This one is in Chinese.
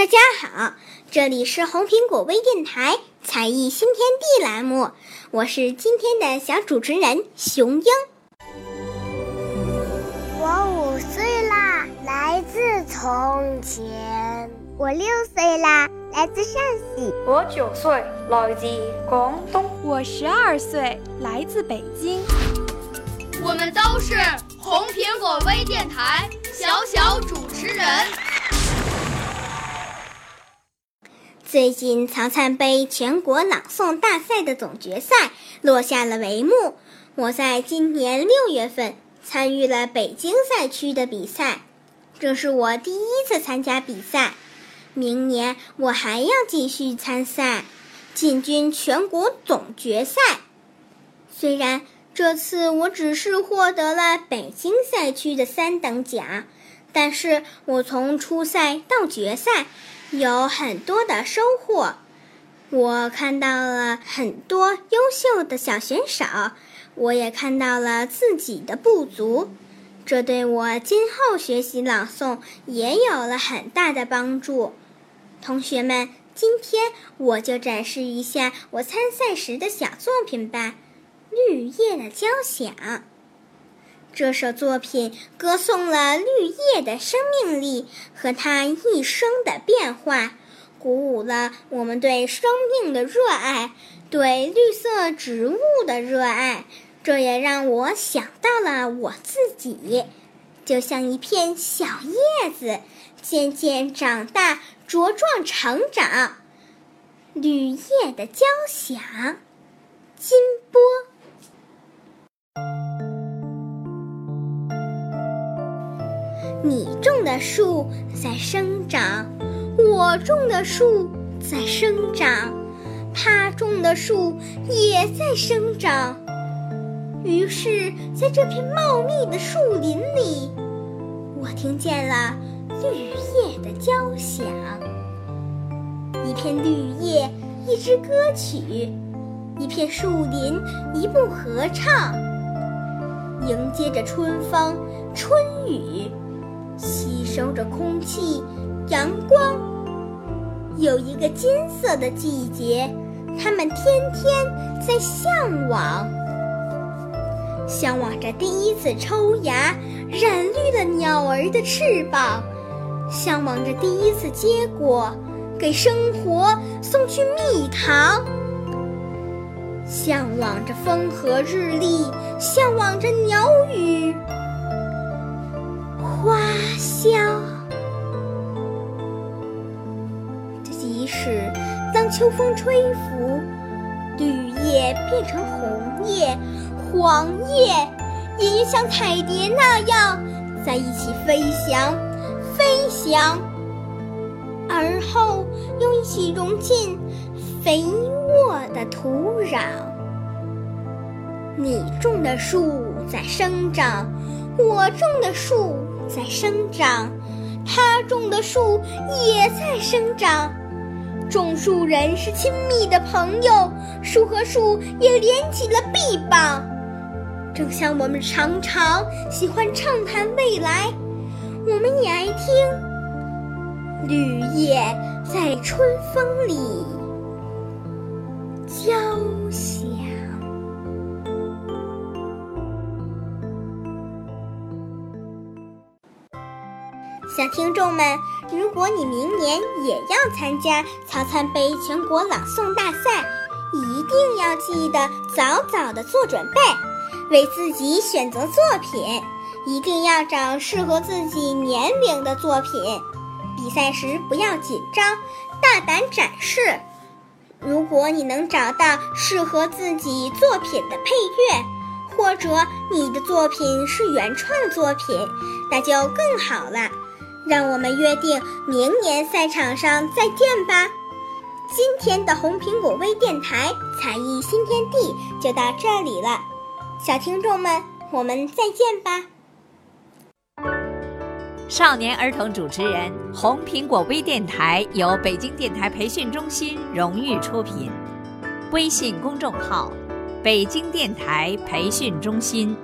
大家好，这里是红苹果微电台才艺新天地栏目，我是今天的小主持人熊英。我五岁啦，来自从前。我六岁啦，来自陕西。我九岁，来自广东。我十二岁，来自北京。我们都是红苹果微电台小小主持人。最近曹灿杯全国朗诵大赛的总决赛落下了帷幕。我在今年六月份参与了北京赛区的比赛，这是我第一次参加比赛。明年我还要继续参赛，进军全国总决赛。虽然这次我只是获得了北京赛区的三等奖，但是我从初赛到决赛有很多的收获。我看到了很多优秀的小选手，我也看到了自己的不足，这对我今后学习朗诵也有了很大的帮助。同学们，今天我就展示一下我参赛时的小作品吧，《绿叶的交响》。这首作品歌颂了绿叶的生命力和它一生的变化，鼓舞了我们对生命的热爱，对绿色植物的热爱。这也让我想到了我自己，就像一片小叶子，渐渐长大。茁壮成长，绿叶的交响，金波。你种的树在生长，我种的树在生长，他种的树也在生长。于是，在这片茂密的树林里，我听见了绿叶的交响。一片绿叶，一支歌曲；一片树林，一部合唱。迎接着春风、春雨，吸收着空气、阳光。有一个金色的季节，它们天天在向往，向往着第一次抽芽、染绿了鸟儿的翅膀，向往着第一次结果。给生活送去蜜糖，向往着风和日丽，向往着鸟语花香。即使当秋风吹拂，绿叶变成红叶、黄叶，也像彩蝶那样在一起飞翔，飞翔。而后又一起融进肥沃的土壤。你种的树在生长，我种的树在生长，他种的树也在生长。种树人是亲密的朋友，树和树也连起了臂膀。正像我们常常喜欢畅谈未来，我们也爱听。绿叶在春风里交响。小听众们，如果你明年也要参加曹灿杯全国朗诵大赛，一定要记得早早的做准备。为自己选择作品，一定要找适合自己年龄的作品。比赛时不要紧张，大胆展示。如果你能找到适合自己作品的配乐，或者你的作品是原创作品，那就更好了。让我们约定明年赛场上再见吧。今天的红苹果微电台才艺新天地就到这里了，小听众们，我们再见吧。少年儿童主持人，红苹果微电台由北京电台培训中心荣誉出品，微信公众号：北京电台培训中心。